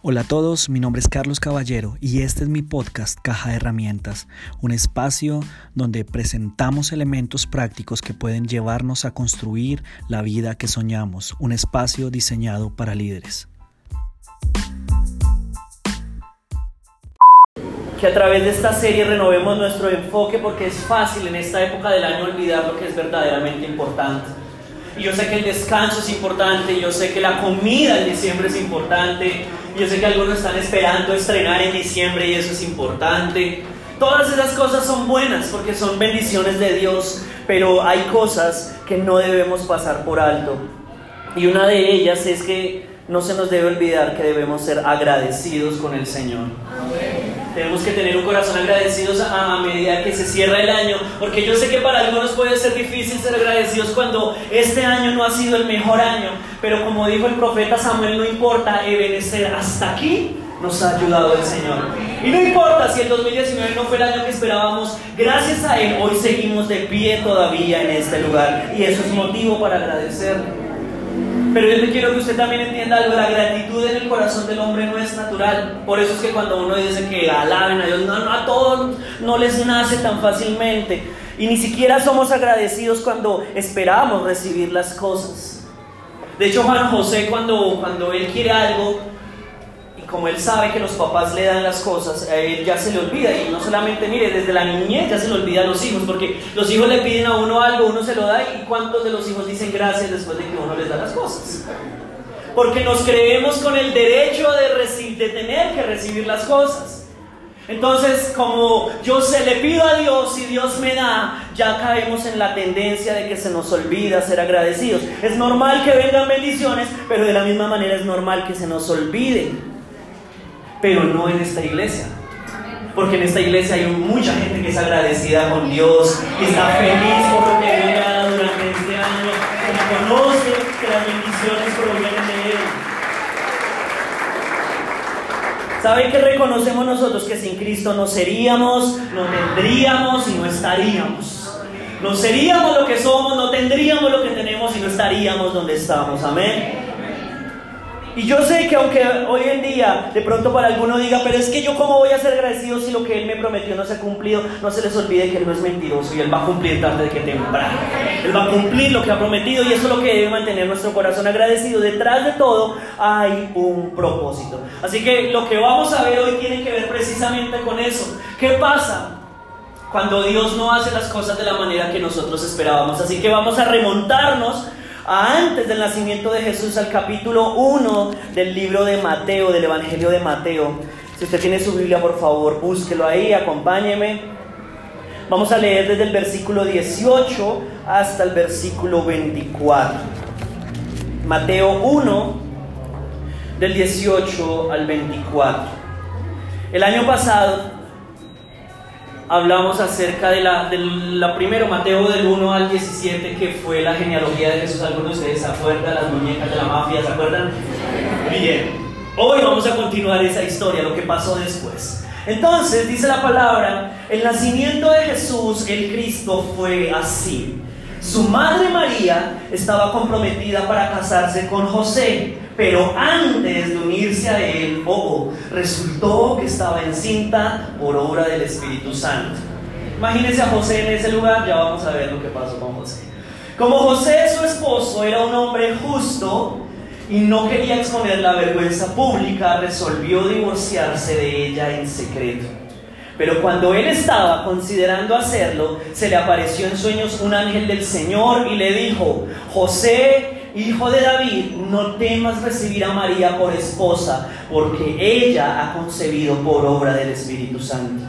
Hola a todos, mi nombre es Carlos Caballero y este es mi podcast Caja de Herramientas, un espacio donde presentamos elementos prácticos que pueden llevarnos a construir la vida que soñamos, un espacio diseñado para líderes. Que a través de esta serie renovemos nuestro enfoque porque es fácil en esta época del año olvidar lo que es verdaderamente importante. Y yo sé que el descanso es importante, yo sé que la comida en diciembre es importante, yo sé que algunos están esperando estrenar en diciembre y eso es importante. Todas esas cosas son buenas porque son bendiciones de Dios, pero hay cosas que no debemos pasar por alto. Y una de ellas es que no se nos debe olvidar que debemos ser agradecidos con el Señor. Tenemos que tener un corazón agradecidos a, medida que se cierra el año, porque yo sé que para algunos puede ser difícil ser agradecidos cuando este año no ha sido el mejor año, pero como dijo el profeta Samuel, no importa, Ebenezer, hasta aquí nos ha ayudado el Señor. Y no importa si el 2019 no fue el año que esperábamos, gracias a Él hoy seguimos de pie todavía en este lugar, y eso es motivo para agradecerle. Pero yo quiero que usted también entienda algo, la gratitud en el corazón del hombre no es natural. Por eso es que cuando uno dice que alaben a Dios, no, no a todos no les nace tan fácilmente. Y ni siquiera somos agradecidos cuando esperamos recibir las cosas. De hecho, Juan José cuando, cuando él quiere algo, como él sabe que los papás le dan las cosas, a él ya se le olvida. Y no solamente, mire, desde la niñez ya se le olvida a los hijos, porque los hijos le piden a uno algo, uno se lo da, y ¿cuántos de los hijos dicen gracias después de que uno les da las cosas? Porque nos creemos con el derecho de, de tener que recibir las cosas. Entonces, como yo se le pido a Dios y Dios me da, ya caemos en la tendencia de que se nos olvida ser agradecidos. Es normal que vengan bendiciones, pero de la misma manera es normal que se nos olviden pero no en esta iglesia. Porque en esta iglesia hay mucha gente que es agradecida con Dios, que está feliz por lo que Dios ha dado durante este año, que conoce que las bendiciones provienen de Él. ¿Saben que reconocemos nosotros que sin Cristo no seríamos, no tendríamos y no estaríamos? No seríamos lo que somos, no tendríamos lo que tenemos y no estaríamos donde estamos. Amén. Y yo sé que aunque hoy en día de pronto para alguno diga, pero es que yo cómo voy a ser agradecido si lo que Él me prometió no se ha cumplido, no se les olvide que Él no es mentiroso y Él va a cumplir tarde de que temprano. Él va a cumplir lo que ha prometido y eso es lo que debe mantener nuestro corazón agradecido. Detrás de todo hay un propósito. Así que lo que vamos a ver hoy tiene que ver precisamente con eso. ¿Qué pasa? Cuando Dios no hace las cosas de la manera que nosotros esperábamos. Así que vamos a remontarnos antes del nacimiento de Jesús, al capítulo 1 del libro de Mateo, del Evangelio de Mateo. Si usted tiene su Biblia, por favor, búsquelo ahí, acompáñeme. Vamos a leer desde el versículo 18 hasta el versículo 24. Mateo 1, del 18 al 24. El año pasado hablamos acerca de la, de la primero, Mateo del 1 al 17, que fue la genealogía de Jesús. Algunos de ustedes se acuerdan, las muñecas de la mafia, ¿se acuerdan? Bien, hoy vamos a continuar esa historia, lo que pasó después. Entonces, dice la palabra, el nacimiento de Jesús, el Cristo, fue así. Su madre María estaba comprometida para casarse con José pero antes de unirse a él, oh, resultó que estaba encinta por obra del Espíritu Santo. Imagínense a José en ese lugar, ya vamos a ver lo que pasó con José. Como José, su esposo, era un hombre justo y no quería exponer la vergüenza pública, resolvió divorciarse de ella en secreto. Pero cuando él estaba considerando hacerlo, se le apareció en sueños un ángel del Señor y le dijo, José, Hijo de David, no temas recibir a María por esposa, porque ella ha concebido por obra del Espíritu Santo.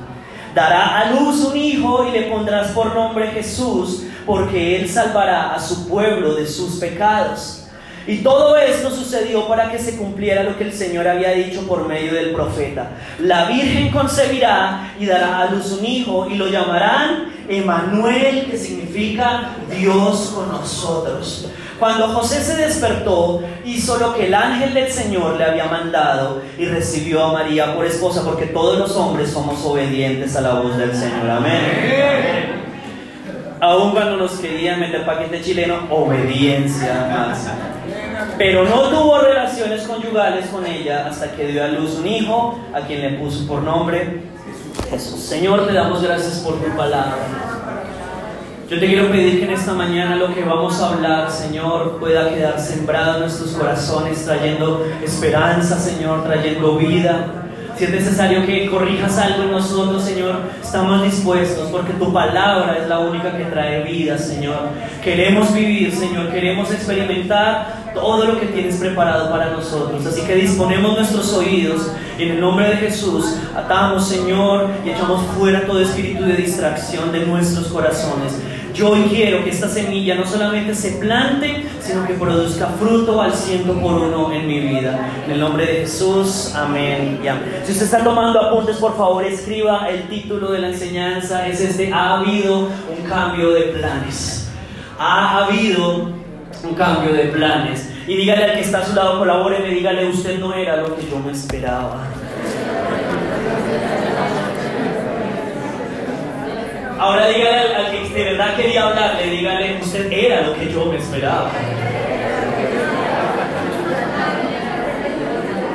Dará a luz un hijo y le pondrás por nombre Jesús, porque él salvará a su pueblo de sus pecados. Y todo esto sucedió para que se cumpliera lo que el Señor había dicho por medio del profeta. La Virgen concebirá y dará a luz un hijo y lo llamarán Emanuel, que significa Dios con nosotros. Cuando José se despertó, hizo lo que el ángel del Señor le había mandado y recibió a María por esposa, porque todos los hombres somos obedientes a la voz del Señor. Amén. Aún cuando nos querían meter paquete chileno, obediencia más. Pero no tuvo relaciones conyugales con ella hasta que dio a luz un hijo, a quien le puso por nombre Jesús. Señor, te damos gracias por tu palabra. Yo te quiero pedir que en esta mañana lo que vamos a hablar, Señor, pueda quedar sembrado en nuestros corazones, trayendo esperanza, Señor, trayendo vida. Si es necesario que corrijas algo en nosotros, Señor, estamos dispuestos porque tu palabra es la única que trae vida, Señor. Queremos vivir, Señor, queremos experimentar todo lo que tienes preparado para nosotros. Así que disponemos nuestros oídos en el nombre de Jesús atamos, Señor, y echamos fuera todo espíritu de distracción de nuestros corazones. Yo quiero que esta semilla no solamente se plante, sino que produzca fruto al ciento por uno en mi vida. En el nombre de Jesús, amén amén. Si usted está tomando apuntes, por favor escriba el título de la enseñanza. Es este, ha habido un cambio de planes. Ha habido un cambio de planes. Y dígale al que está a su lado, colabore, dígale, usted no era lo que yo me esperaba. Ahora dígale al, que de verdad quería hablarle, dígale, usted era lo que yo me esperaba.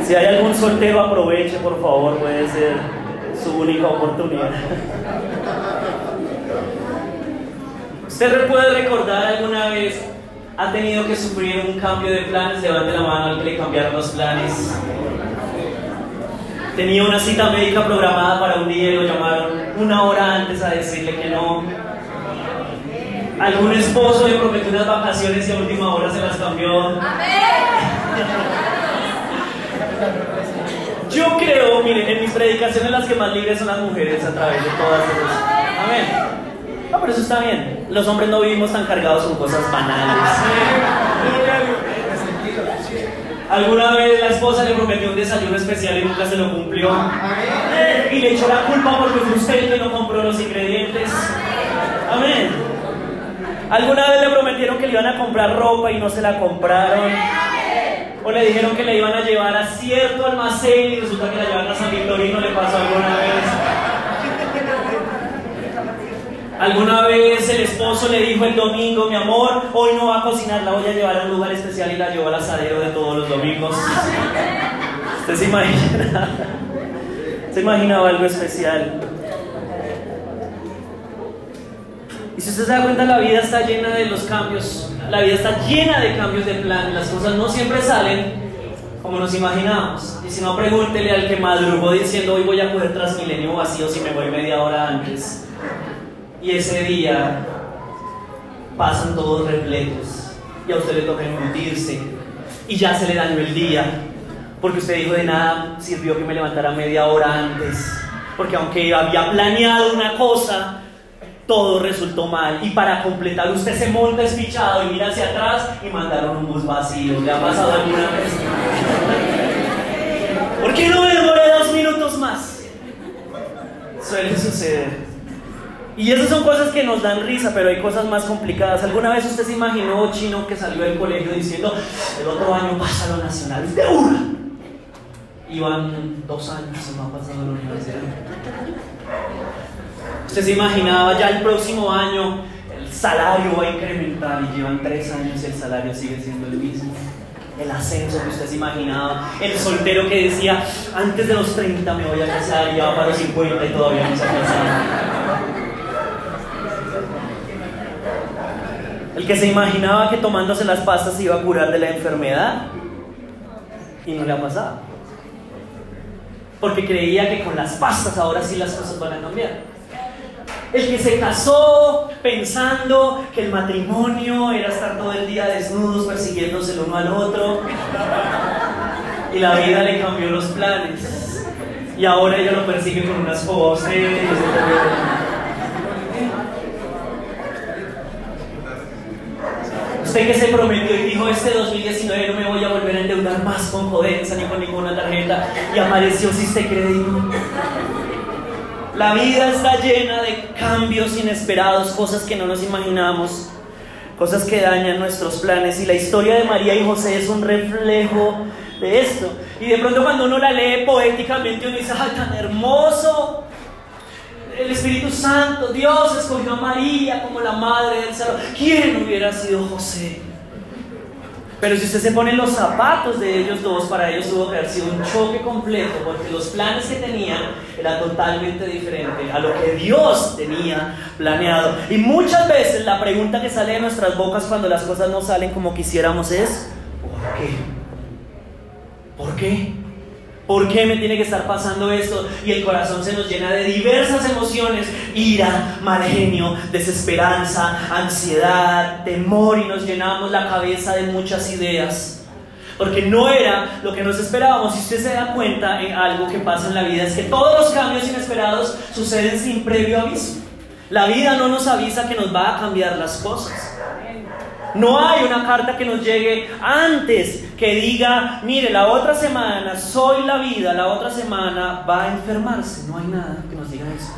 Si hay algún soltero, aproveche, por favor, puede ser su única oportunidad. ¿Usted puede recordar alguna vez ha tenido que sufrir un cambio de planes? Levante la mano al que le cambiaron los planes. Tenía una cita médica programada para un día y lo llamaron una hora antes a decirle que no. Algún esposo le prometió unas vacaciones y a última hora se las cambió. Yo creo, miren, en mis predicaciones las que más libres son las mujeres a través de todas esas. Amén. No, pero eso está bien. Los hombres no vivimos tan cargados con cosas banales. Alguna vez la esposa le prometió un desayuno especial y nunca se lo cumplió. Y le echó la culpa porque fue usted que no compró los ingredientes. Amén. Alguna vez le prometieron que le iban a comprar ropa y no se la compraron. O le dijeron que le iban a llevar a cierto almacén y resulta que la llevaron a San Victorino, le pasó alguna vez. Alguna vez el esposo le dijo el domingo, mi amor, hoy no va a cocinar, la voy a llevar a un lugar especial y la llevó al asadero de todos los domingos. ¿Usted se imagina? ¿Se imaginaba algo especial? Y si usted se da cuenta, la vida está llena de los cambios, la vida está llena de cambios de plan, las cosas no siempre salen como nos imaginamos. Y si no, pregúntele al que madrugó diciendo, hoy voy a poder Transmilenio vacío si me voy media hora antes y ese día pasan todos repletos. Y a usted le toca embutirse y ya se le dañó el día. Porque usted dijo de nada sirvió que me levantara media hora antes. Porque aunque había planeado una cosa todo resultó mal. Y para completar usted se monta espichado y mira hacia atrás y mandaron un bus vacío. ¿le ha pasado alguna vez? ¿por qué no me demoré dos minutos más? suele suceder y esas son cosas que nos dan risa, pero hay cosas más complicadas. ¿Alguna vez usted se imaginó, chino, que salió del colegio diciendo, el otro año pasa a lo nacional de una? Iban dos años y no ha pasado a la universidad. Usted se imaginaba ya el próximo año el salario va a incrementar y llevan tres años y el salario sigue siendo el mismo. El ascenso que usted se imaginaba, el soltero que decía, antes de los 30 me voy a casar y ya va para los 50 y todavía no se ha casado. El que se imaginaba que tomándose las pastas se iba a curar de la enfermedad y no le ha pasado. Porque creía que con las pastas ahora sí las cosas van a cambiar. El que se casó pensando que el matrimonio era estar todo el día desnudos persiguiéndose el uno al otro. Y la vida le cambió los planes. Y ahora ella lo persigue con cosas. Usted que se prometió y dijo, este 2019 no me voy a volver a endeudar más con Jodensa ni con ninguna tarjeta y apareció si se crédito. La vida está llena de cambios inesperados, cosas que no nos imaginamos, cosas que dañan nuestros planes. Y la historia de María y José es un reflejo de esto. Y de pronto cuando uno la lee poéticamente, uno dice, ¡ay, tan hermoso! El Espíritu Santo, Dios escogió a María como la madre del Salvador. ¿Quién hubiera sido José? Pero si usted se pone los zapatos de ellos dos, para ellos tuvo que haber sido un choque completo, porque los planes que tenían eran totalmente diferentes a lo que Dios tenía planeado. Y muchas veces la pregunta que sale de nuestras bocas cuando las cosas no salen como quisiéramos es, ¿por qué? ¿Por qué? ¿Por qué me tiene que estar pasando esto? Y el corazón se nos llena de diversas emociones, ira, mal genio, desesperanza, ansiedad, temor y nos llenamos la cabeza de muchas ideas. Porque no era lo que nos esperábamos. Si usted se da cuenta en algo que pasa en la vida es que todos los cambios inesperados suceden sin previo aviso. La vida no nos avisa que nos va a cambiar las cosas. No hay una carta que nos llegue antes que diga, mire, la otra semana soy la vida, la otra semana va a enfermarse. No hay nada que nos diga eso.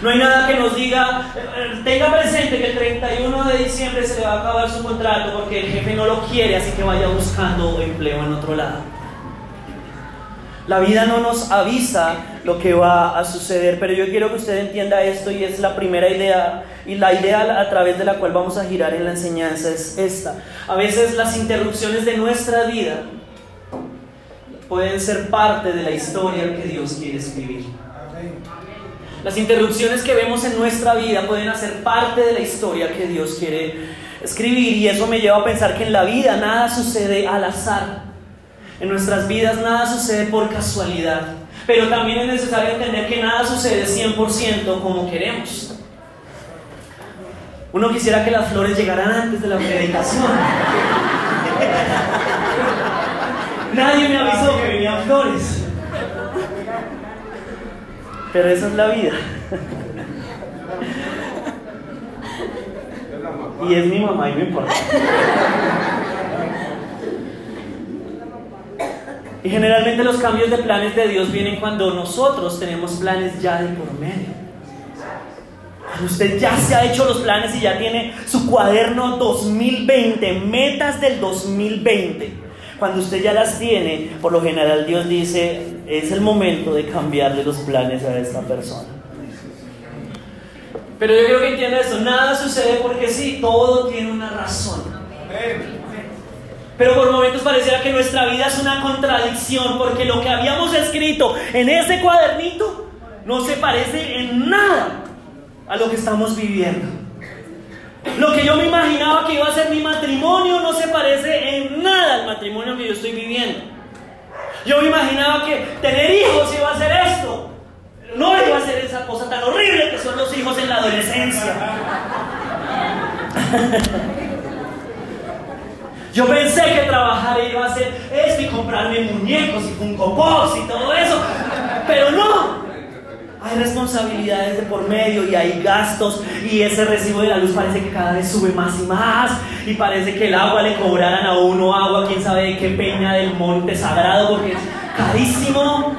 No hay nada que nos diga, eh, tenga presente que el 31 de diciembre se le va a acabar su contrato porque el jefe no lo quiere, así que vaya buscando empleo en otro lado. La vida no nos avisa lo que va a suceder, pero yo quiero que usted entienda esto y es la primera idea y la idea a través de la cual vamos a girar en la enseñanza es esta. A veces las interrupciones de nuestra vida pueden ser parte de la historia que Dios quiere escribir. Las interrupciones que vemos en nuestra vida pueden hacer parte de la historia que Dios quiere escribir y eso me lleva a pensar que en la vida nada sucede al azar. En nuestras vidas nada sucede por casualidad, pero también es necesario entender que nada sucede 100% como queremos. Uno quisiera que las flores llegaran antes de la predicación. Nadie me avisó que venían flores. Pero esa es la vida. Y es mi mamá y no importa. Y generalmente los cambios de planes de Dios vienen cuando nosotros tenemos planes ya de por medio. Usted ya se ha hecho los planes y ya tiene su cuaderno 2020, metas del 2020. Cuando usted ya las tiene, por lo general Dios dice, es el momento de cambiarle los planes a esta persona. Pero yo creo que entienda esto, nada sucede porque sí, todo tiene una razón. Pero por momentos pareciera que nuestra vida es una contradicción, porque lo que habíamos escrito en ese cuadernito no se parece en nada a lo que estamos viviendo. Lo que yo me imaginaba que iba a ser mi matrimonio no se parece en nada al matrimonio que yo estoy viviendo. Yo me imaginaba que tener hijos iba a ser esto. No iba a ser esa cosa tan horrible que son los hijos en la adolescencia. Yo pensé que trabajar iba a ser esto y comprarme muñecos y Funko Pops y todo eso, pero no. Hay responsabilidades de por medio y hay gastos y ese recibo de la luz parece que cada vez sube más y más y parece que el agua le cobraran a uno agua, quién sabe de qué peña del monte sagrado porque es carísimo.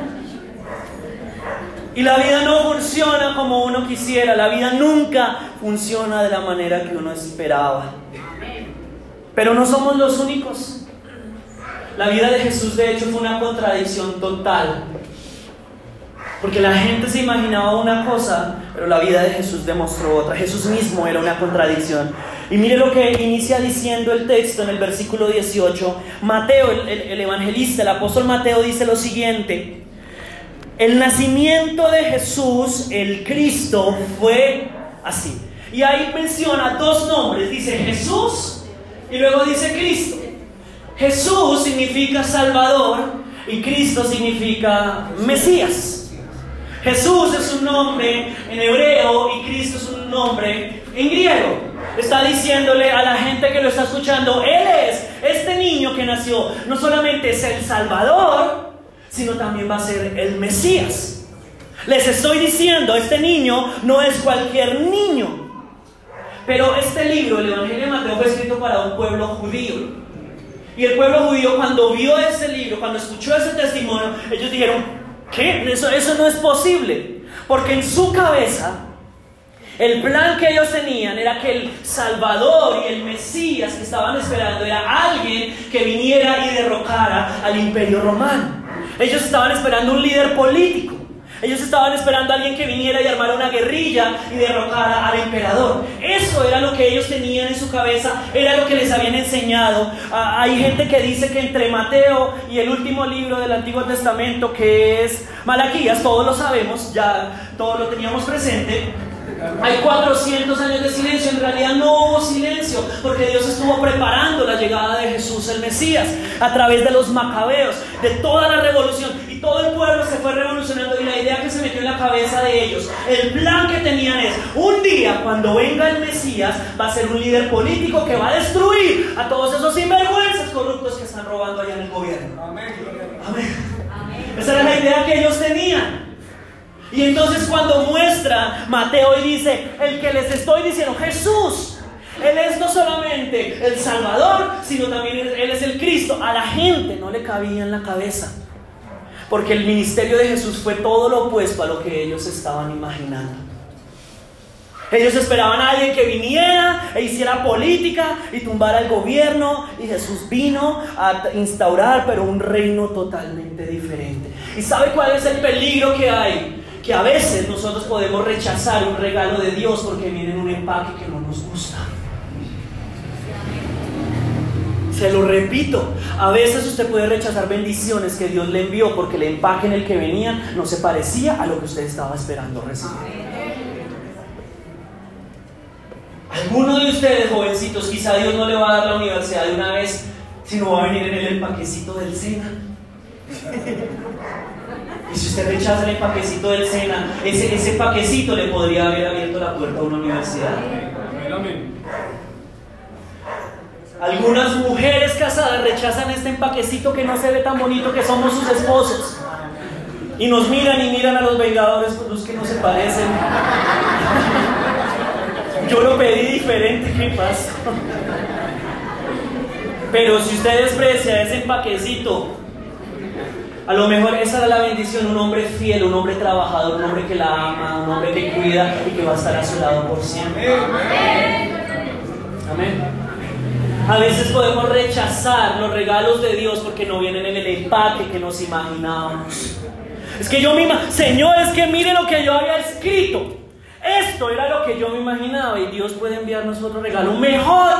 Y la vida no funciona como uno quisiera, la vida nunca funciona de la manera que uno esperaba. Pero no somos los únicos. La vida de Jesús de hecho fue una contradicción total. Porque la gente se imaginaba una cosa, pero la vida de Jesús demostró otra. Jesús mismo era una contradicción. Y mire lo que inicia diciendo el texto en el versículo 18. Mateo, el, el evangelista, el apóstol Mateo dice lo siguiente. El nacimiento de Jesús, el Cristo, fue así. Y ahí menciona dos nombres. Dice Jesús y luego dice Cristo. Jesús significa Salvador y Cristo significa Mesías. Jesús es un nombre en hebreo y Cristo es un nombre en griego. Está diciéndole a la gente que lo está escuchando, Él es este niño que nació, no solamente es el Salvador, sino también va a ser el Mesías. Les estoy diciendo, este niño no es cualquier niño. Pero este libro, el Evangelio de Mateo, fue escrito para un pueblo judío. Y el pueblo judío cuando vio ese libro, cuando escuchó ese testimonio, ellos dijeron, ¿qué? Eso, eso no es posible. Porque en su cabeza, el plan que ellos tenían era que el Salvador y el Mesías que estaban esperando era alguien que viniera y derrocara al imperio romano. Ellos estaban esperando un líder político. Ellos estaban esperando a alguien que viniera y armara una guerrilla y derrocara al emperador. Eso era lo que ellos tenían en su cabeza, era lo que les habían enseñado. Ah, hay gente que dice que entre Mateo y el último libro del Antiguo Testamento, que es Malaquías, todos lo sabemos, ya todos lo teníamos presente, hay 400 años de silencio, en realidad no hubo silencio, porque Dios estuvo preparando la llegada de Jesús el Mesías a través de los macabeos, de toda la revolución, y todo el pueblo se fue revolucionando y la idea que se metió en la cabeza de ellos, el plan que tenían es, un día cuando venga el Mesías va a ser un líder político que va a destruir a todos esos sinvergüenzas corruptos que están robando allá en el gobierno. Amén. Amén. Esa era la idea que ellos tenían. Y entonces cuando muestra Mateo y dice, el que les estoy diciendo, Jesús, Él es no solamente el Salvador, sino también Él es el Cristo. A la gente no le cabía en la cabeza. Porque el ministerio de Jesús fue todo lo opuesto a lo que ellos estaban imaginando. Ellos esperaban a alguien que viniera e hiciera política y tumbara el gobierno. Y Jesús vino a instaurar, pero un reino totalmente diferente. ¿Y sabe cuál es el peligro que hay? Que a veces nosotros podemos rechazar un regalo de Dios porque viene en un empaque que no nos gusta. Se lo repito, a veces usted puede rechazar bendiciones que Dios le envió porque el empaque en el que venían no se parecía a lo que usted estaba esperando recibir. Alguno de ustedes, jovencitos, quizá Dios no le va a dar la universidad de una vez, sino va a venir en el empaquecito del SENA. Y si usted rechaza el paquecito del SENA, ese, ese paquecito le podría haber abierto la puerta a una universidad. Algunas mujeres casadas rechazan este empaquecito que no se ve tan bonito que somos sus esposos. Y nos miran y miran a los vengadores con los que no se parecen. Yo lo pedí diferente, ¿qué pasa? Pero si usted desprecia ese empaquecito a lo mejor esa era la bendición, un hombre fiel, un hombre trabajador, un hombre que la ama, un hombre que cuida y que va a estar a su lado por siempre. Amén. A veces podemos rechazar los regalos de Dios porque no vienen en el empaque que nos imaginábamos. Es que yo misma, Señor, es que mire lo que yo había escrito. Esto era lo que yo me imaginaba y Dios puede enviarnos otro regalo mejor,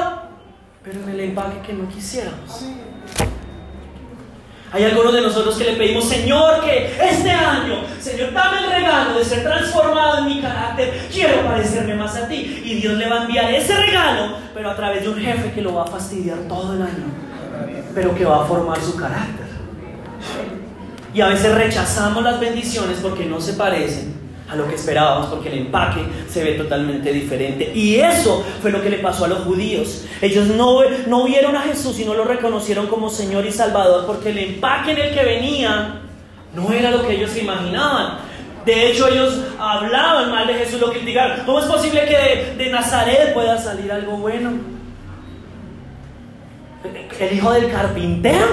pero en el empaque que no quisiéramos. Hay algunos de nosotros que le pedimos, Señor, que este año, Señor, dame el regalo de ser transformado en mi carácter. Quiero parecerme más a ti. Y Dios le va a enviar ese regalo, pero a través de un jefe que lo va a fastidiar todo el año, pero que va a formar su carácter. Y a veces rechazamos las bendiciones porque no se parecen a lo que esperábamos porque el empaque se ve totalmente diferente. Y eso fue lo que le pasó a los judíos. Ellos no, no vieron a Jesús y no lo reconocieron como Señor y Salvador porque el empaque en el que venía no era lo que ellos imaginaban. De hecho, ellos hablaban mal de Jesús, lo criticaron. ¿Cómo es posible que de, de Nazaret pueda salir algo bueno? El hijo del carpintero,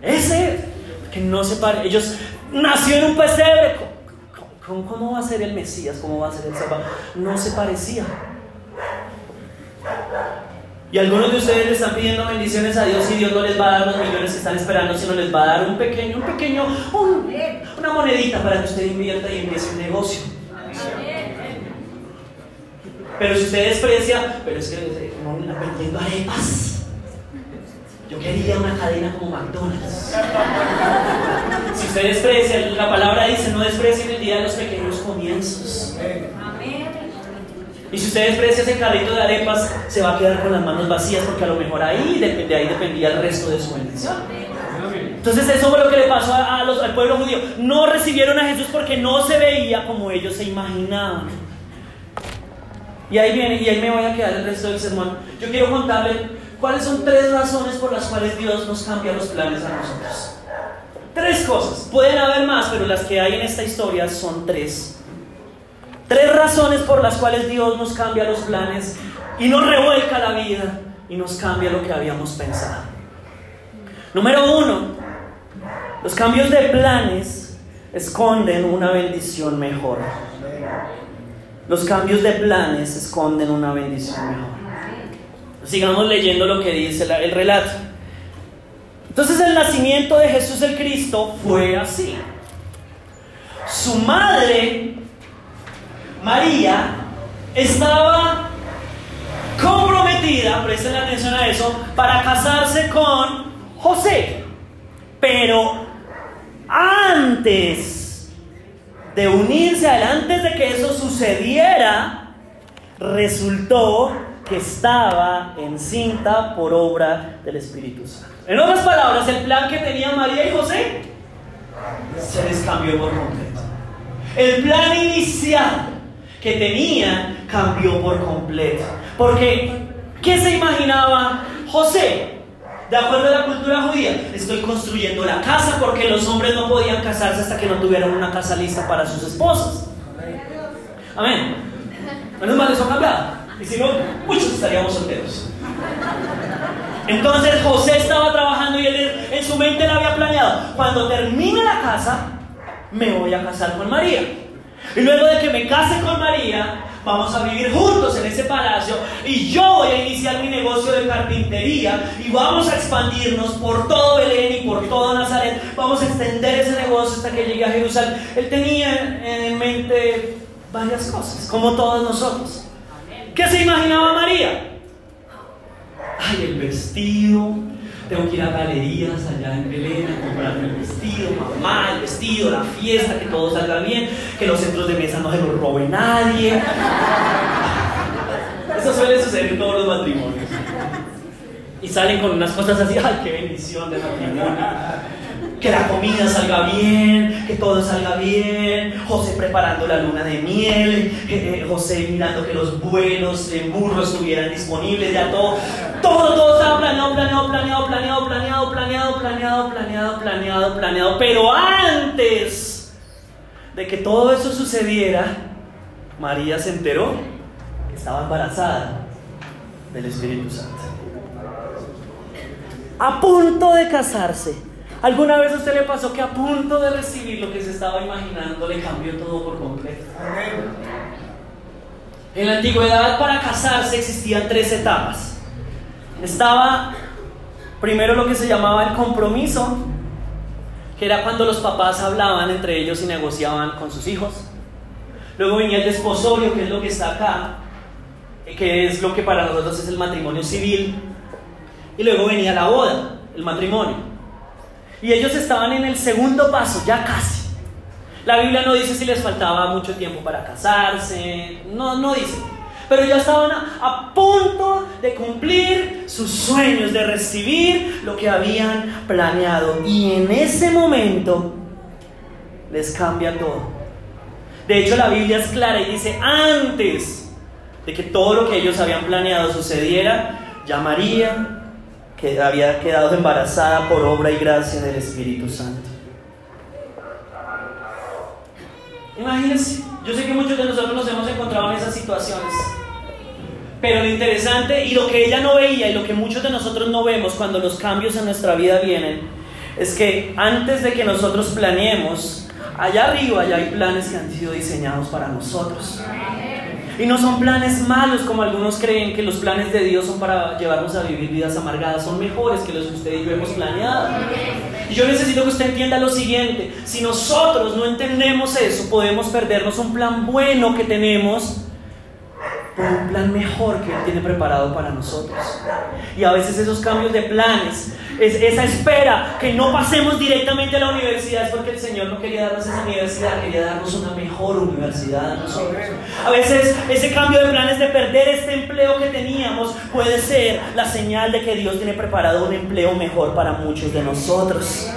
ese, que no se pare. Ellos nació en un pesebre. ¿Cómo, va a ser el Mesías? ¿Cómo va a ser el Salvador? No se parecía. Y algunos de ustedes le están pidiendo bendiciones a Dios y Dios no les va a dar los millones que están esperando, sino les va a dar un pequeño, un pequeño, una monedita para que usted invierta y empiece un negocio. Pero si usted desprecia, pero es que no vendiendo arepas. Yo quería una cadena como McDonald's. Si usted desprecia, la palabra dice, no desprecien el día de los pequeños comienzos. Y si usted desprecia ese carrito de arepas, se va a quedar con las manos vacías porque a lo mejor ahí, de ahí dependía el resto de su bendición. Entonces eso fue lo que le pasó a los, al pueblo judío. No recibieron a Jesús porque no se veía como ellos se imaginaban. Y ahí viene, y ahí me voy a quedar el resto del sermón. Yo quiero contarle ¿Cuáles son tres razones por las cuales Dios nos cambia los planes a nosotros? Tres cosas. Pueden haber más, pero las que hay en esta historia son tres. Tres razones por las cuales Dios nos cambia los planes y nos revuelca la vida y nos cambia lo que habíamos pensado. Número uno, los cambios de planes esconden una bendición mejor. Los cambios de planes esconden una bendición mejor. Sigamos leyendo lo que dice el relato. Entonces el nacimiento de Jesús el Cristo fue así. su madre, María, estaba comprometida, presten atención a eso, para casarse con José. Pero antes de unirse antes de que eso sucediera, resultó que estaba encinta por obra del Espíritu Santo. En otras palabras, el plan que tenía María y José se les cambió por completo. El plan inicial que tenían cambió por completo. Porque, ¿qué se imaginaba José? De acuerdo a la cultura judía, estoy construyendo la casa porque los hombres no podían casarse hasta que no tuvieran una casa lista para sus esposas. Amén. Menos mal eso ha cambiado. Y si no, muchos estaríamos solteros. Entonces José estaba trabajando y él en su mente le había planeado, cuando termine la casa, me voy a casar con María. Y luego de que me case con María, vamos a vivir juntos en ese palacio y yo voy a iniciar mi negocio de carpintería y vamos a expandirnos por todo Belén y por todo Nazaret. Vamos a extender ese negocio hasta que llegue a Jerusalén. Él tenía en mente varias cosas, como todos nosotros. ¿Qué se imaginaba María? Ay, el vestido, tengo que ir a galerías allá en Belén a comprarme el vestido, mamá, el vestido, la fiesta, que todo salga bien, que los centros de mesa no se los robe nadie. Eso suele suceder en todos los matrimonios. Y salen con unas cosas así, ay, qué bendición de matrimonio que la comida salga bien, que todo salga bien, José preparando la luna de miel, eh, José mirando que los vuelos en burro estuvieran disponibles, ya todo, todo, todo estaba planeado, planeado, planeado, planeado, planeado, planeado, planeado, planeado, planeado, planeado, pero antes de que todo eso sucediera, María se enteró que estaba embarazada del Espíritu Santo. A punto de casarse ¿Alguna vez a usted le pasó que a punto de recibir lo que se estaba imaginando le cambió todo por completo? En la antigüedad para casarse existían tres etapas. Estaba primero lo que se llamaba el compromiso, que era cuando los papás hablaban entre ellos y negociaban con sus hijos. Luego venía el desposorio, que es lo que está acá, que es lo que para nosotros es el matrimonio civil. Y luego venía la boda, el matrimonio. Y ellos estaban en el segundo paso, ya casi. La Biblia no dice si les faltaba mucho tiempo para casarse, no, no dice. Pero ya estaban a, punto de cumplir sus sueños, de recibir lo que habían planeado. Y en ese momento les cambia todo. De hecho, la Biblia es clara y dice, antes de que todo lo que ellos habían planeado sucediera, ya María que había quedado embarazada por obra y gracia del Espíritu Santo. Imagínense, yo sé que muchos de nosotros nos hemos encontrado en esas situaciones. Pero lo interesante y lo que ella no veía y lo que muchos de nosotros no vemos cuando los cambios en nuestra vida vienen, es que antes de que nosotros planeemos, allá arriba ya hay planes que han sido diseñados para nosotros. Y no son planes malos como algunos creen que los planes de Dios son para llevarnos a vivir vidas amargadas. Son mejores que los que usted y yo hemos planeado. Y yo necesito que usted entienda lo siguiente. Si nosotros no entendemos eso, podemos perdernos un plan bueno que tenemos por un plan mejor que Él tiene preparado para nosotros. Y a veces esos cambios de planes es, esa espera que no pasemos directamente a la universidad es porque el Señor no quería darnos esa universidad, quería darnos una mejor universidad a nosotros. A veces ese cambio de planes de perder este empleo que teníamos puede ser la señal de que Dios tiene preparado un empleo mejor para muchos de nosotros.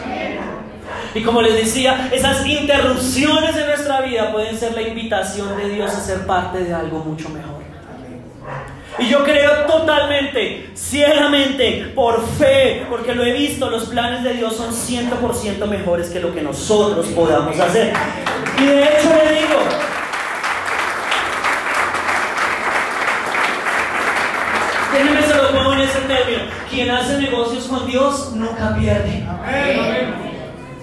Y como les decía, esas interrupciones en nuestra vida pueden ser la invitación de Dios a ser parte de algo mucho mejor. Y yo creo totalmente, ciegamente, por fe, porque lo he visto, los planes de Dios son 100% mejores que lo que nosotros podamos hacer. Y de hecho le digo, déjenme se lo pongo en ese término, quien hace negocios con Dios nunca pierde.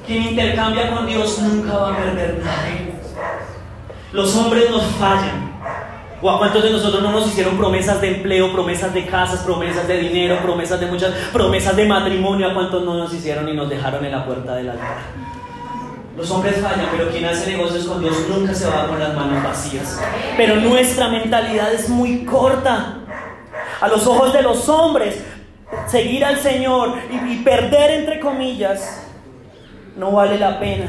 Quien intercambia con Dios nunca va a perder nada. Los hombres nos fallan. ¿O a cuántos de nosotros no nos hicieron promesas de empleo, promesas de casas, promesas de dinero, promesas de muchas, promesas de matrimonio? ¿A cuántos no nos hicieron y nos dejaron en la puerta del altar? Los hombres fallan, pero quien hace negocios con Dios nunca se va con las manos vacías. Pero nuestra mentalidad es muy corta. A los ojos de los hombres, seguir al Señor y, perder, entre comillas, no vale la pena.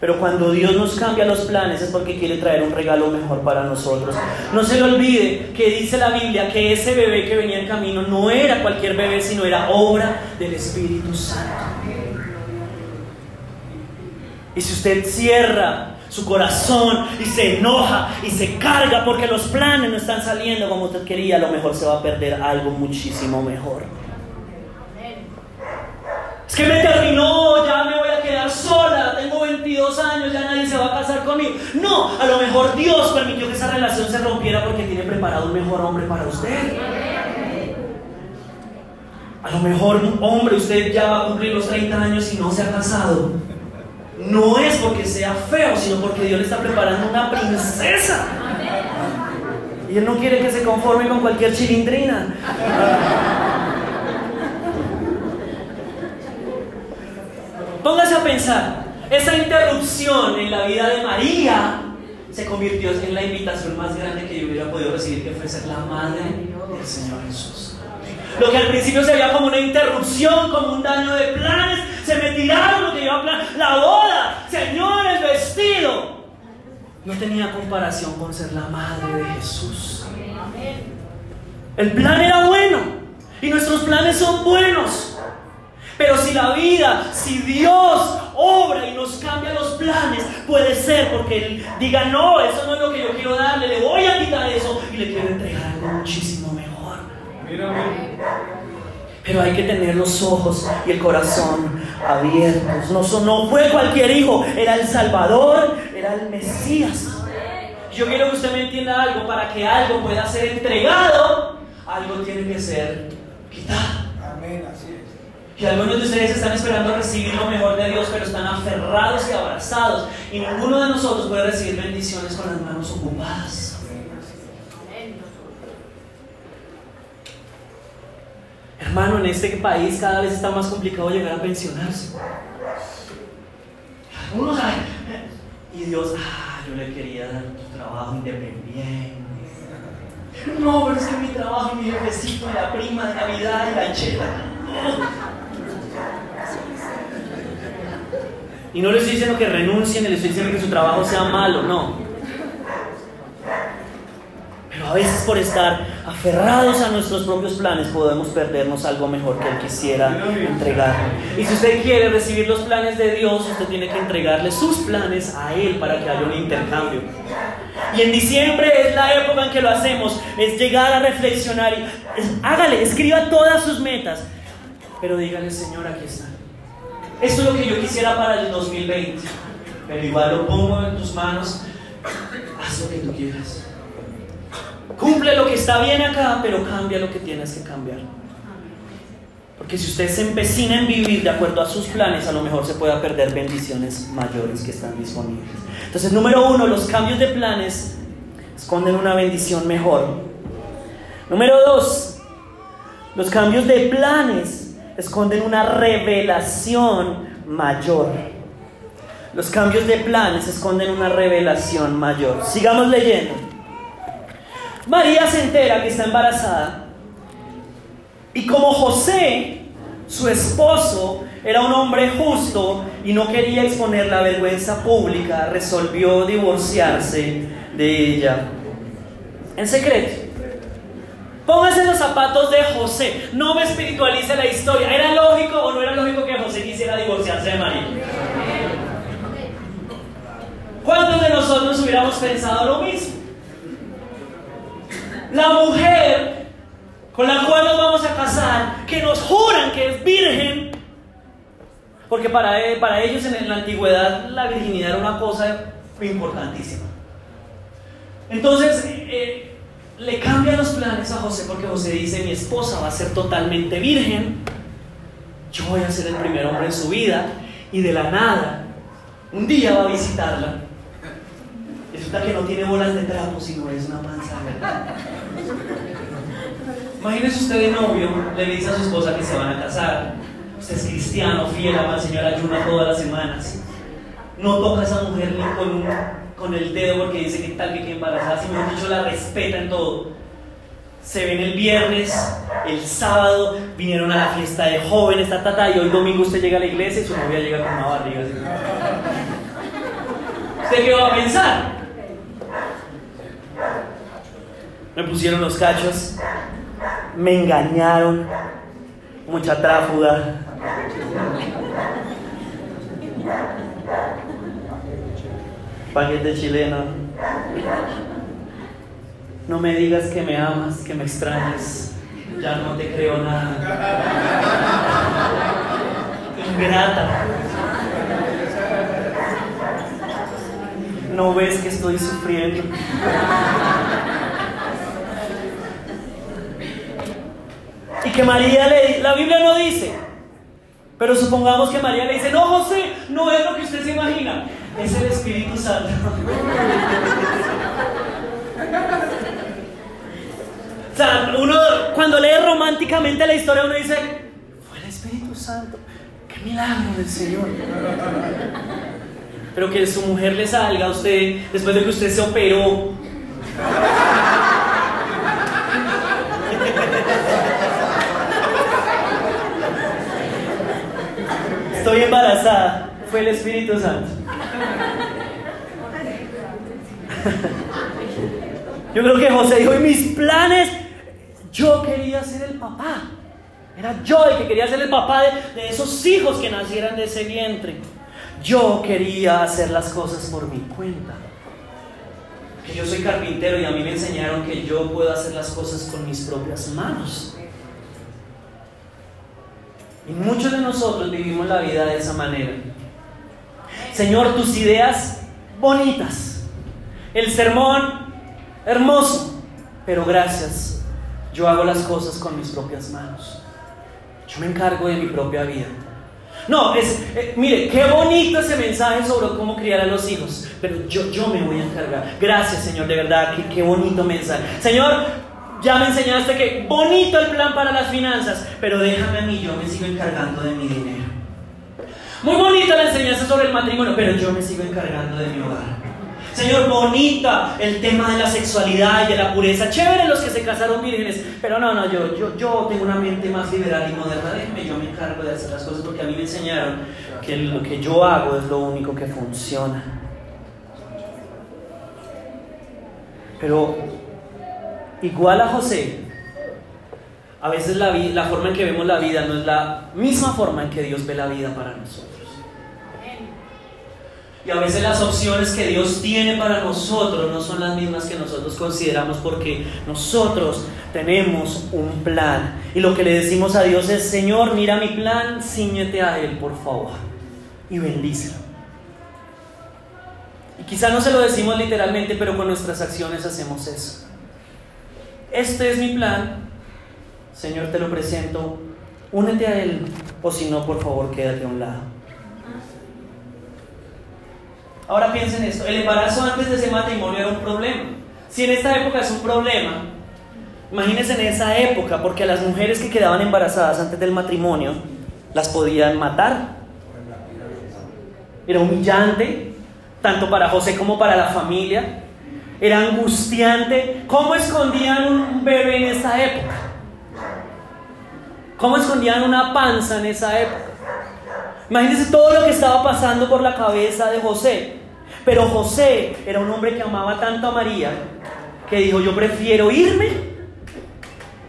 Pero cuando Dios nos cambia los planes es porque quiere traer un regalo mejor para nosotros. No se le olvide que dice la Biblia que ese bebé que venía en camino no era cualquier bebé, sino era obra del Espíritu Santo. Y si usted cierra su corazón y se enoja y se carga porque los planes no están saliendo como usted quería, a lo mejor se va a perder algo muchísimo mejor. Es que me terminó, ya me voy a quedar sola, tengo 22 años, ya nadie se va a casar conmigo. No, a lo mejor Dios permitió que esa relación se rompiera porque tiene preparado un mejor hombre para usted. A lo mejor hombre, usted ya va a cumplir los 30 años y no se ha casado. No es porque sea feo, sino porque Dios le está preparando una princesa. Y Él no quiere que se conforme con cualquier chilindrina. Póngase a pensar, esa interrupción en la vida de María se convirtió en la invitación más grande que yo hubiera podido recibir, que fue ser la madre del Señor Jesús. Lo que al principio se veía como una interrupción, como un daño de planes, se me tiraron lo que a plan. La boda, Señor, el vestido. No tenía comparación con ser la madre de Jesús. El plan era bueno y nuestros planes son buenos. Pero si la vida, si Dios obra y nos cambia los planes, puede ser porque Él diga, no, eso no es lo que yo quiero darle, le voy a quitar eso y le quiero entregar algo muchísimo mejor. Pero hay que tener los ojos y el corazón abiertos. No, no fue cualquier hijo, era el Salvador, era el Mesías. Yo quiero que usted me entienda algo, para que algo pueda ser entregado, algo tiene que ser quitado. Amén, así es. Y algunos de ustedes están esperando recibir lo mejor de Dios, pero están aferrados y abrazados. Y ninguno de nosotros puede recibir bendiciones con las manos ocupadas. Hermano, en este país cada vez está más complicado llegar a pensionarse. y Dios, ah, yo le quería dar tu trabajo independiente. No, pero es que mi trabajo y mi jefecito, y la prima de Navidad y la chela. Y no le estoy diciendo que renuncien, le estoy diciendo que su trabajo sea malo, no. Pero a veces por estar aferrados a nuestros propios planes podemos perdernos algo mejor que Él quisiera entregar. Y si usted quiere recibir los planes de Dios, usted tiene que entregarle sus planes a Él para que haya un intercambio. Y en diciembre es la época en que lo hacemos, es llegar a reflexionar y hágale, escriba todas sus metas, pero dígale, Señor, aquí está. Esto es lo que yo quisiera para el 2020, pero igual lo pongo en tus manos, haz lo que tú quieras. Cumple lo que está bien acá, pero cambia lo que tienes que cambiar. Porque si usted se empecina en vivir de acuerdo a sus planes, a lo mejor se pueda perder bendiciones mayores que están disponibles. Entonces, número uno, los cambios de planes esconden una bendición mejor. Número dos, los cambios de planes esconden una revelación mayor. Los cambios de planes esconden una revelación mayor. Sigamos leyendo. María se entera que está embarazada. Y como José, su esposo, era un hombre justo y no quería exponer la vergüenza pública, resolvió divorciarse de ella. En secreto. Póngase los zapatos de José. No me espiritualice la historia. ¿Era lógico o no era lógico que José quisiera divorciarse de María? ¿Cuántos de nosotros hubiéramos pensado lo mismo? la mujer con la cual nos vamos a casar, que nos juran que es virgen, porque para, e, para ellos en la antigüedad la virginidad era una cosa importantísima. Entonces, eh, le cambia los planes a José porque José dice, mi esposa va a ser totalmente virgen, yo voy a ser el primer hombre en su vida, y de la nada, un día va a visitarla. Resulta que no tiene bolas de trapo, sino es una panza. Imagínese usted de novio, le dice a su esposa que se van a casar. Usted es cristiano, fiel, ama al Señor, ayuna todas las semanas. no toca a esa mujer ni con, con el dedo porque dice que tal que quede embarazada, si mejor dicho la respeta en todo. Se ven el viernes, el sábado, vinieron a la fiesta de jóvenes, ta, ta, y hoy domingo usted llega a la iglesia y su novia llega con una barriga. Así. ¿Usted qué va a pensar? Me pusieron los cachos, me engañaron, mucha tráfuga. Paquete chileno. No me digas que me amas, que me extrañas. Ya no te creo nada. Ingrata. No ves que estoy sufriendo. Y que María le la Biblia no dice, pero supongamos que María le dice, no José, no es lo que usted se imagina, es el Espíritu Santo. o sea, uno cuando lee románticamente la historia, uno dice, fue el Espíritu Santo, qué milagro del Señor. Pero que su mujer le salga a usted después de que usted se operó. Estoy embarazada. Fue el Espíritu Santo. Yo creo que José dijo, en mis planes, yo quería ser el papá. Era yo el que quería ser el papá de, de esos hijos que nacieran de ese vientre. Yo quería hacer las cosas por mi cuenta. Que yo soy carpintero y a mí me enseñaron que yo puedo hacer las cosas con mis propias manos. Y muchos de nosotros vivimos la vida de esa manera. Señor, tus ideas bonitas, el sermón hermoso, pero gracias, yo hago las cosas con mis propias manos. Yo me encargo de mi propia vida. No, es, eh, mire, qué bonito ese mensaje sobre cómo criar a los hijos, pero yo, yo me voy a encargar. Gracias, Señor, de verdad, qué, qué bonito mensaje. Señor, ya me enseñaste que bonito el plan para las finanzas, pero déjame a mí, yo me sigo encargando de mi dinero. Muy bonita la enseñanza sobre el matrimonio, pero yo me sigo encargando de mi hogar. Señor, bonita el tema de la sexualidad y de la pureza. Chévere los que se casaron vírgenes, pero no, no, yo, yo, yo tengo una mente más liberal y moderna. Déjeme, yo me encargo de hacer las cosas porque a mí me enseñaron que lo que yo hago es lo único que funciona. Pero igual a José, a veces la, la, forma en que vemos la vida no es la misma forma en que Dios ve la vida para nosotros. Y a veces las opciones que Dios tiene para nosotros no son las mismas que nosotros consideramos porque nosotros tenemos un plan. Y lo que le decimos a Dios es, Señor, mira mi plan, ciñete a Él, por favor, y bendícelo. Y quizá no se lo decimos literalmente, pero con nuestras acciones hacemos eso. Este es mi plan, Señor, te lo presento, únete a Él, o si no, por favor, quédate a un lado. Ahora piensen esto, el embarazo antes de ese matrimonio era un problema. Si en esta época es un problema, imagínense en esa época, porque a las mujeres que quedaban embarazadas antes del matrimonio las podían matar. Era humillante, tanto para José como para la familia. Era angustiante. ¿Cómo escondían un bebé en esa época? ¿Cómo escondían una panza en esa época? Imagínense todo lo que estaba pasando por la cabeza de José. Pero José era un hombre que amaba tanto a María que dijo, yo prefiero irme,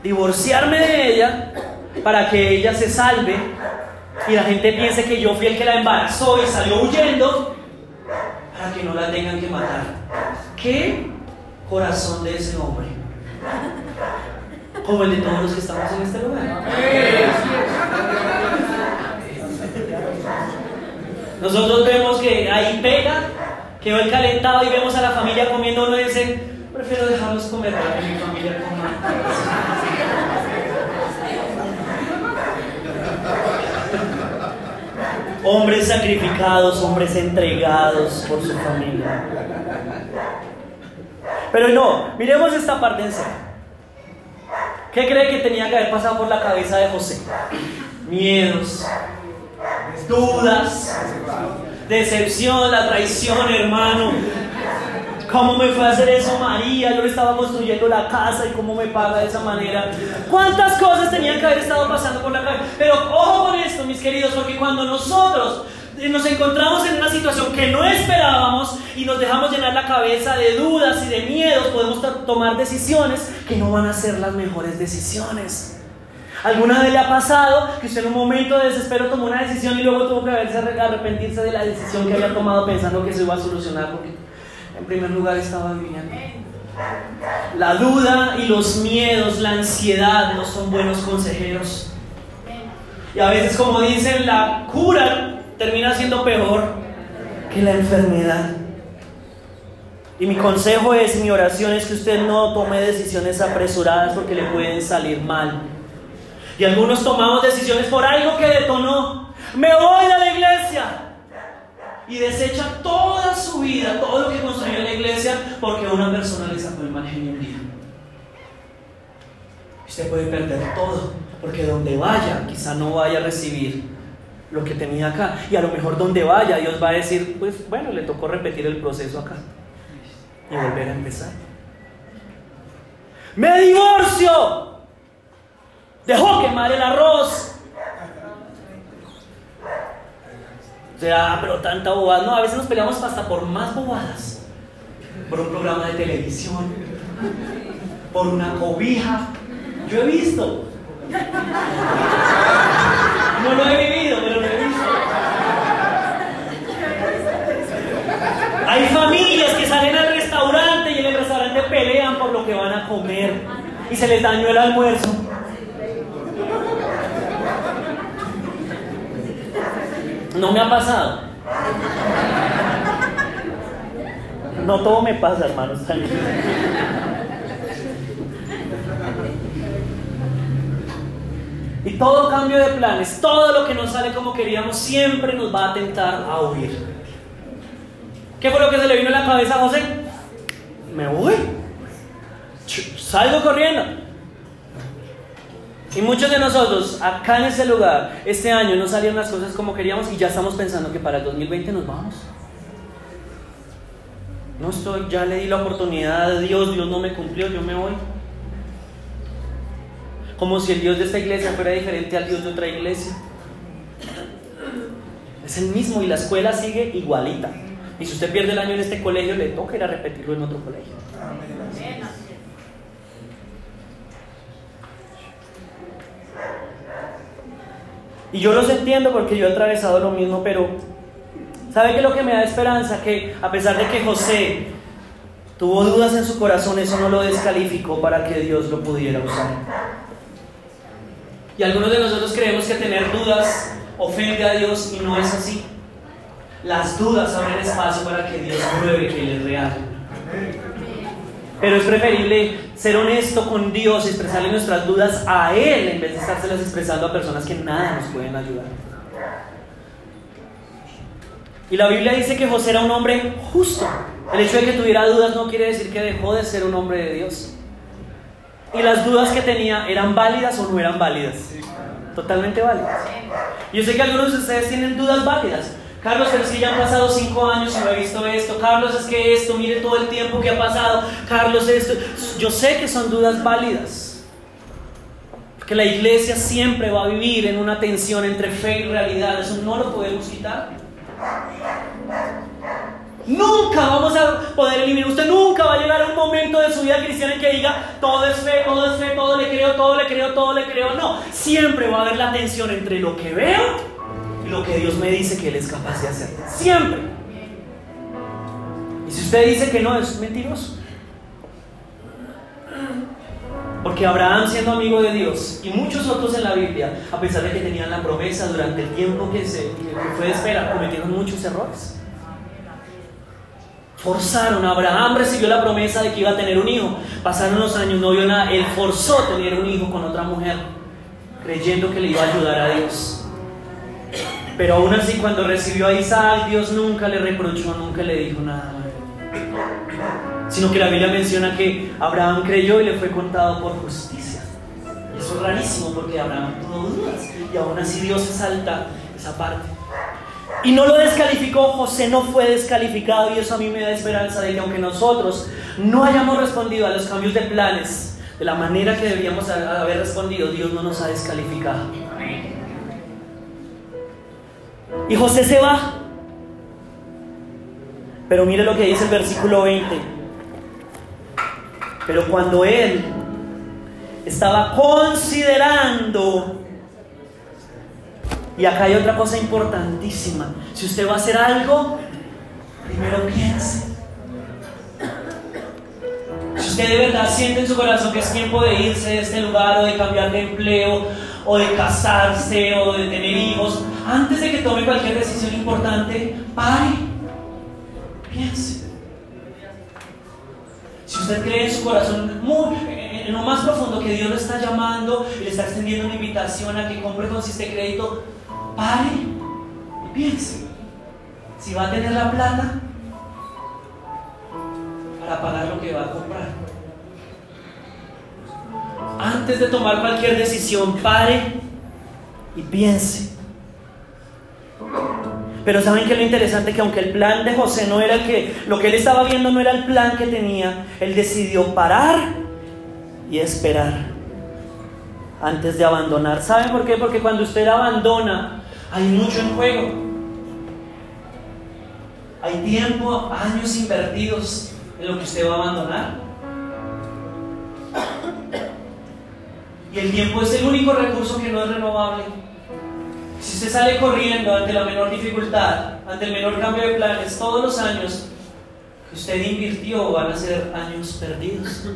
divorciarme de ella, para que ella se salve y la gente piense que yo fui el que la embarazó y salió huyendo, para que no la tengan que matar. ¿Qué corazón de ese hombre? Como el de todos los que estamos en este lugar. Nosotros vemos que ahí pega quedó el calentado y vemos a la familia comiendo, uno dice, prefiero dejarlos comer para que mi familia coma. hombres sacrificados, hombres entregados por su familia. Pero no, miremos esta parte en serio. ¿Qué cree que tenía que haber pasado por la cabeza de José? Miedos, dudas, Decepción, la traición, hermano. ¿Cómo me fue a hacer eso María? Yo le estaba construyendo la casa y cómo me paga de esa manera. ¿Cuántas cosas tenían que haber estado pasando por la cabeza? Pero ojo con esto, mis queridos, porque cuando nosotros nos encontramos en una situación que no esperábamos y nos dejamos llenar la cabeza de dudas y de miedos, podemos tomar decisiones que no van a ser las mejores decisiones. ¿Alguna vez le ha pasado que usted en un momento de desespero tomó una decisión y luego tuvo que arrepentirse de la decisión que había tomado pensando que se iba a solucionar? Porque en primer lugar estaba viviendo. La duda y los miedos, la ansiedad no son buenos consejeros. Y a veces, como dicen, la cura termina siendo peor que la enfermedad. Y mi consejo es, mi oración es que usted no tome decisiones apresuradas porque le pueden salir mal. Y algunos tomamos decisiones por algo que detonó. Me voy de la iglesia y desecha toda su vida, todo lo que construyó en la iglesia, porque una persona le sacó el mal genio día. Usted puede perder todo, porque donde vaya, quizá no vaya a recibir lo que tenía acá. Y a lo mejor donde vaya, Dios va a decir, pues bueno, le tocó repetir el proceso acá y volver a empezar. Me divorcio. Dejó quemar el arroz. O sea, pero tanta bobada. No, a veces nos peleamos hasta por más bobadas. Por un programa de televisión. Por una cobija. Yo he visto. No lo he vivido, pero lo he visto. Hay familias que salen al restaurante y en el restaurante pelean por lo que van a comer y se les dañó el almuerzo. No me ha pasado. No todo me pasa, hermanos. Y todo cambio de planes, todo lo que no sale como queríamos, siempre nos va a tentar a huir. ¿Qué fue lo que se le vino a la cabeza a José? Me voy. Salgo corriendo. Y muchos de nosotros, acá en ese lugar, este año no salieron las cosas como queríamos y ya estamos pensando que para el 2020 nos vamos. No estoy, ya le di la oportunidad a Dios, Dios no me cumplió, yo me voy. Como si el Dios de esta iglesia fuera diferente al Dios de otra iglesia. Es el mismo y la escuela sigue igualita. Y si usted pierde el año en este colegio, le toca ir a repetirlo en otro colegio. Y yo los entiendo porque yo he atravesado lo mismo, pero ¿sabe qué es lo que me da esperanza? Que a pesar de que José tuvo dudas en su corazón, eso no lo descalificó para que Dios lo pudiera usar. Y algunos de nosotros creemos que tener dudas ofende a Dios y no es así. Las dudas abren espacio para que Dios pruebe que Él es real. Pero es preferible ser honesto con Dios y expresarle nuestras dudas a Él en vez de estárselas expresando a personas que nada nos pueden ayudar. Y la Biblia dice que José era un hombre justo. El hecho de que tuviera dudas no quiere decir que dejó de ser un hombre de Dios. Y las dudas que tenía eran válidas o no eran válidas. Totalmente válidas. Yo sé que algunos de ustedes tienen dudas válidas. Carlos, pero si ya han pasado cinco años y no he visto esto. Carlos, es que esto, mire todo el tiempo que ha pasado. Carlos, esto. Yo sé que son dudas válidas. Porque la iglesia siempre va a vivir en una tensión entre fe y realidad. Eso no lo podemos quitar. Nunca vamos a poder eliminar. Usted nunca va a llegar a un momento de su vida cristiana en que diga todo es fe, todo es fe, todo le creo, todo le creo, todo le creo. No, siempre va a haber la tensión entre lo que veo lo que Dios me dice que Él es capaz de hacer. Siempre. Y si usted dice que no, es mentiroso. Porque Abraham siendo amigo de Dios y muchos otros en la Biblia, a pesar de que tenían la promesa durante el tiempo que, se, fue de espera, cometieron muchos errores. Forzaron, Abraham recibió la promesa de que iba a tener un hijo. Pasaron los años, no vio nada. Él forzó tener un hijo con otra mujer, creyendo que le iba a ayudar a Dios. Pero aún así cuando recibió a Isaac, Dios nunca le reprochó, nunca le dijo nada. Sino que la Biblia menciona que Abraham creyó y le fue contado por justicia. eso es rarísimo porque Abraham tuvo dudas y aún así Dios salta esa parte. Y no lo descalificó, José no fue descalificado y eso a mí me da esperanza de que aunque nosotros no hayamos respondido a los cambios de planes de la manera que deberíamos haber respondido, Dios no nos ha descalificado. Y José se va. Pero mire lo que dice el versículo 20. Pero cuando él estaba considerando y acá hay otra cosa importantísima. Si usted va a hacer algo, primero piense. Si usted de verdad siente en su corazón que es tiempo de irse de este lugar o de cambiar de empleo o de casarse o de tener hijos, antes de que tome cualquier decisión importante, pare, piense. Si usted cree en su corazón muy, en lo más profundo que Dios lo está llamando y le está extendiendo una invitación a que compre con este crédito, pare y piense si va a tener la plata para pagar lo que va a comprar. Antes de tomar cualquier decisión, pare y piense. Pero saben que lo interesante que aunque el plan de José no era que lo que él estaba viendo no era el plan que tenía, él decidió parar y esperar antes de abandonar. ¿Saben por qué? Porque cuando usted abandona hay mucho en juego. Hay tiempo, años invertidos en lo que usted va a abandonar. Y el tiempo es el único recurso que no es renovable. Si usted sale corriendo ante la menor dificultad, ante el menor cambio de planes, todos los años que usted invirtió van a ser años perdidos.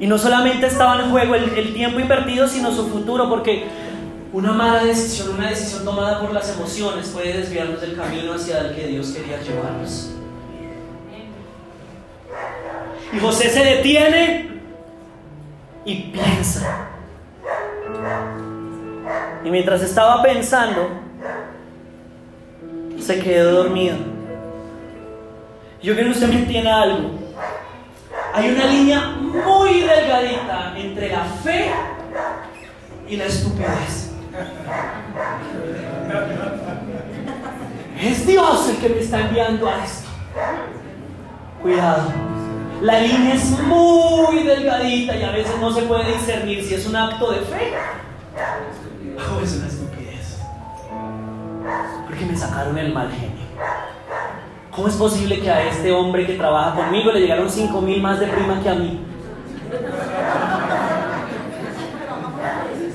Y no solamente estaba en juego el, el tiempo invertido, sino su futuro, porque una mala decisión, una decisión tomada por las emociones puede desviarnos del camino hacia el que Dios quería llevarnos. Y José se detiene y piensa. Y mientras estaba pensando, se quedó dormido. Yo quiero que usted me entienda algo. Hay una línea muy delgadita entre la fe y la estupidez. Es Dios el que me está enviando a esto. Cuidado. La línea es muy delgadita y a veces no se puede discernir si es un acto de fe o es una estupidez. Porque me sacaron el mal genio. ¿Cómo es posible que a este hombre que trabaja conmigo le llegaron 5 mil más de prima que a mí?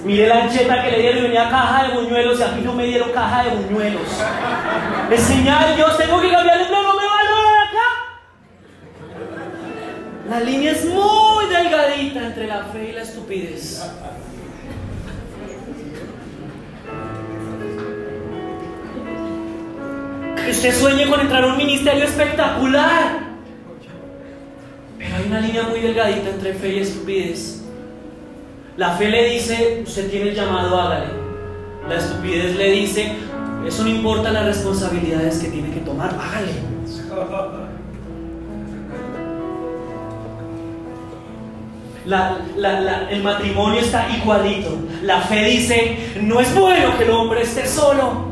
Mire la ancheta que le dieron y venía caja de buñuelos y a mí no me dieron caja de buñuelos. Es señal, yo tengo que cambiar el plan, no me valgo de acá. La línea es muy delgadita entre la fe y la estupidez. Que usted sueñe con entrar a un ministerio espectacular. Pero hay una línea muy delgadita entre fe y estupidez. La fe le dice, usted tiene el llamado, hágale. La estupidez le dice, eso no importa las responsabilidades que tiene que tomar, hágale. el matrimonio está igualito. La fe dice, no es bueno que el hombre esté solo.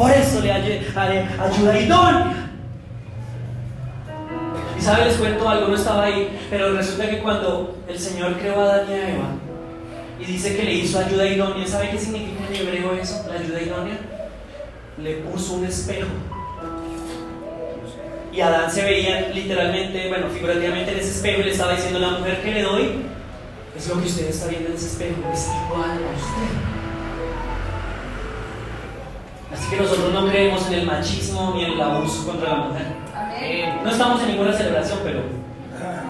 Por eso le ayuda idónea. Y sabe, les cuento algo, no estaba ahí, pero resulta que cuando el Señor creó a Adán y a Eva, y dice que le hizo ayuda idónea. ¿Sabe qué significa en hebreo eso? La ayuda idónea. Le puso un espejo. Y Adán se veía literalmente, bueno, figurativamente en ese espejo y le estaba diciendo, la mujer que le doy es lo que usted está viendo en ese espejo, es igual a usted. Así que nosotros no creemos en el machismo ni en el abuso contra la mujer. Eh, no estamos en ninguna celebración, pero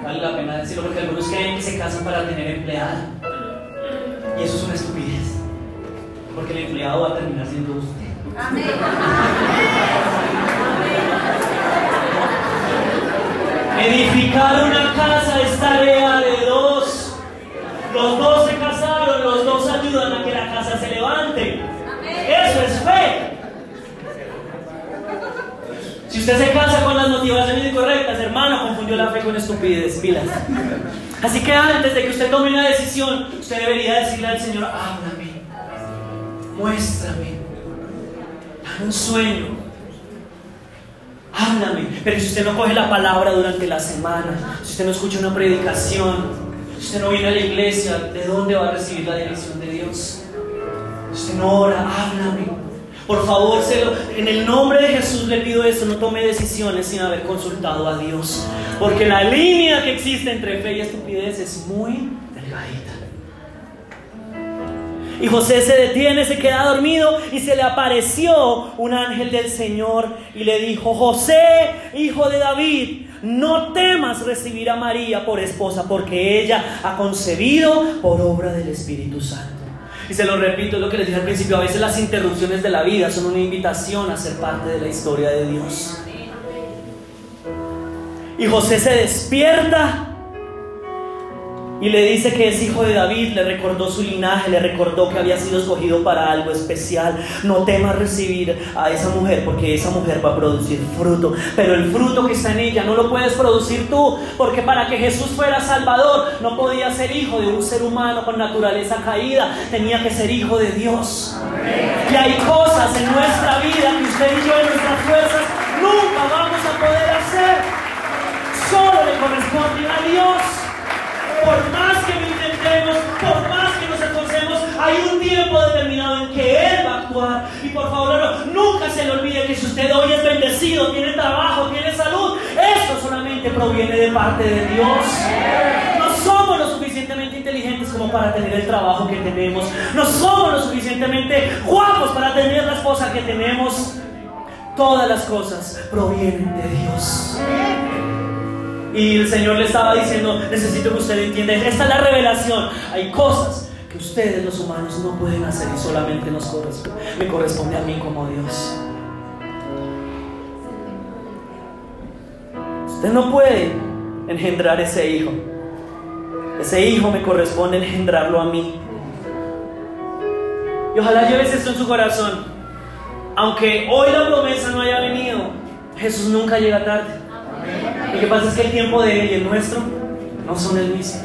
vale la pena decirlo porque algunos creen que se casan para tener empleada. Y eso es una estupidez. Porque el empleado va a terminar siendo usted. Amén. Edificar una casa es usted se casa con las motivaciones incorrectas, hermano, confundió la fe con estupidez. Pilas. Así que antes de que usted tome una decisión, usted debería decirle al Señor, háblame, muéstrame, un sueño. Háblame. Pero si usted no coge la palabra durante la semana, si usted no escucha una predicación, si usted no viene a la iglesia, ¿de dónde va a recibir la dirección de Dios? Si usted no ora, háblame. Por favor, en el nombre de Jesús le pido eso, no tome decisiones sin haber consultado a Dios. Porque la línea que existe entre fe y estupidez es muy delgadita. Y José se detiene, se queda dormido y se le apareció un ángel del Señor y le dijo, José, hijo de David, no temas recibir a María por esposa, porque ella ha concebido por obra del Espíritu Santo. Y se lo repito, es lo que les dije al principio, a veces las interrupciones de la vida son una invitación a ser parte de la historia de Dios. Y José se despierta y le dice que es hijo de David, le recordó su linaje, le recordó que había sido escogido para algo especial. No temas recibir a esa mujer porque esa mujer va a producir fruto. Pero el fruto que está en ella no lo puedes producir tú, porque para que Jesús fuera Salvador no podía ser hijo de un ser humano con naturaleza caída, tenía que ser hijo de Dios. Y hay cosas en nuestra vida que usted y yo en nuestras fuerzas nunca vamos a poder hacer. Solo le corresponde a Dios por más que lo intentemos, por más que nos esforcemos, hay un tiempo determinado en que Él va a actuar. Y por favor, nunca se le olvide que si usted hoy es bendecido, tiene trabajo, tiene salud, eso solamente proviene de parte de Dios. No somos lo suficientemente inteligentes como para tener el trabajo que tenemos. No somos lo suficientemente guapos para tener la esposa que tenemos. Todas las cosas provienen de Dios. Y el Señor le estaba diciendo, necesito que usted entienda, esta es la revelación. Hay cosas que ustedes los humanos no pueden hacer y solamente nos corresponde, me corresponde a mí como Dios. Usted no puede engendrar ese hijo. Ese hijo me corresponde engendrarlo a mí. Y ojalá lleves esto en su corazón. Aunque hoy la promesa no haya venido, Jesús nunca llega tarde. Lo que pasa es que el tiempo de Él y el nuestro no son el mismo.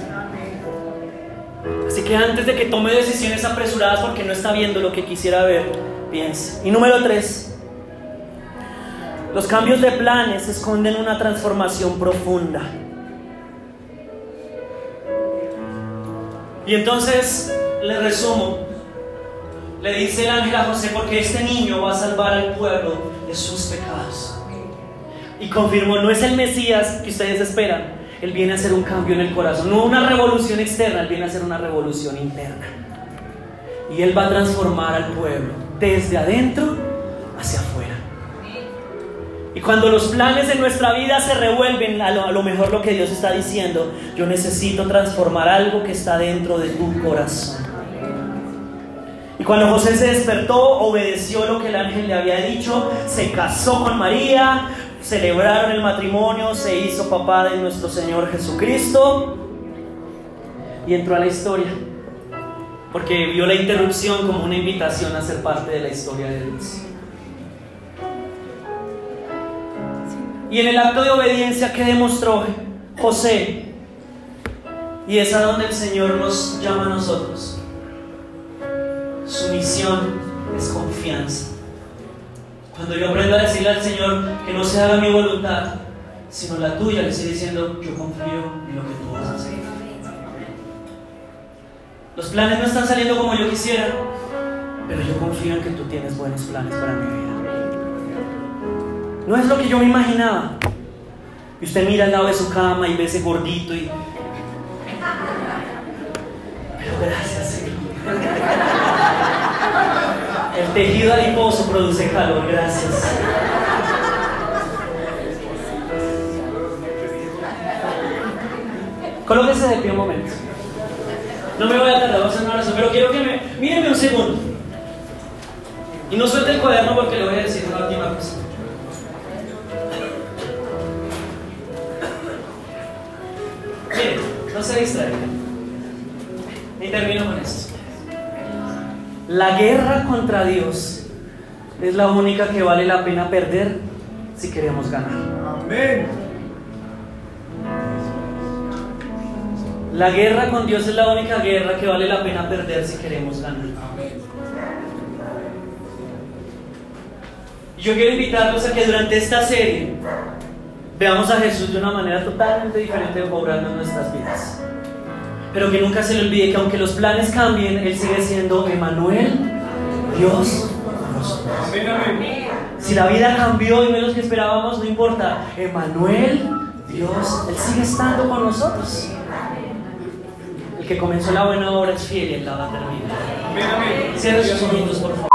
Así que antes de que tome decisiones apresuradas porque no está viendo lo que quisiera ver, piense. Y número tres, los cambios de planes esconden una transformación profunda. Y entonces le resumo. Le dice el ángel a José, porque este niño va a salvar al pueblo de sus pecados. Y confirmó, no es el Mesías que ustedes esperan, Él viene a hacer un cambio en el corazón, no una revolución externa, Él viene a hacer una revolución interna. Y Él va a transformar al pueblo desde adentro hacia afuera. Y cuando los planes de nuestra vida se revuelven, a lo, mejor lo que Dios está diciendo, yo necesito transformar algo que está dentro de tu corazón. Y cuando José se despertó, obedeció lo que el ángel le había dicho, se casó con María, celebraron el matrimonio, se hizo papá de nuestro Señor Jesucristo y entró a la historia. Porque vio la interrupción como una invitación a ser parte de la historia de Dios. Y en el acto de obediencia que demostró José, y es a donde el Señor nos llama a nosotros, su misión es confianza. Cuando yo aprendo a decirle al Señor que no se haga mi voluntad, sino la tuya, le estoy diciendo, yo confío en lo que tú vas a hacer. Los planes no están saliendo como yo quisiera, pero yo confío en que tú tienes buenos planes para mi vida. No es lo que yo me imaginaba. Y usted mira al lado de su cama y ve ese gordito y... Pero gracias, Señor. El tejido adiposo produce calor, gracias. Colóquese de pie un momento. No me voy a tardar, vamos a hacer una oración, pero quiero que me. Mírenme un segundo. Y no suelte el cuaderno porque le voy a decir una última cosa. Miren, no se distraigan. Y termino. La guerra contra Dios es la única que vale la pena perder si queremos ganar. Amén. La guerra con Dios es la única guerra que vale la pena perder si queremos ganar. Yo quiero invitarlos a que durante esta serie veamos a Jesús de una manera totalmente diferente obrando en nuestras vidas. Pero que nunca se le olvide que aunque los planes cambien, Él sigue siendo Emanuel, Dios Si la vida cambió y no es lo que esperábamos, no importa. Emanuel, Dios, Él sigue estando con nosotros. El que comenzó la buena obra es fiel y Él la va a terminar. Cierra sus ojitos, por favor.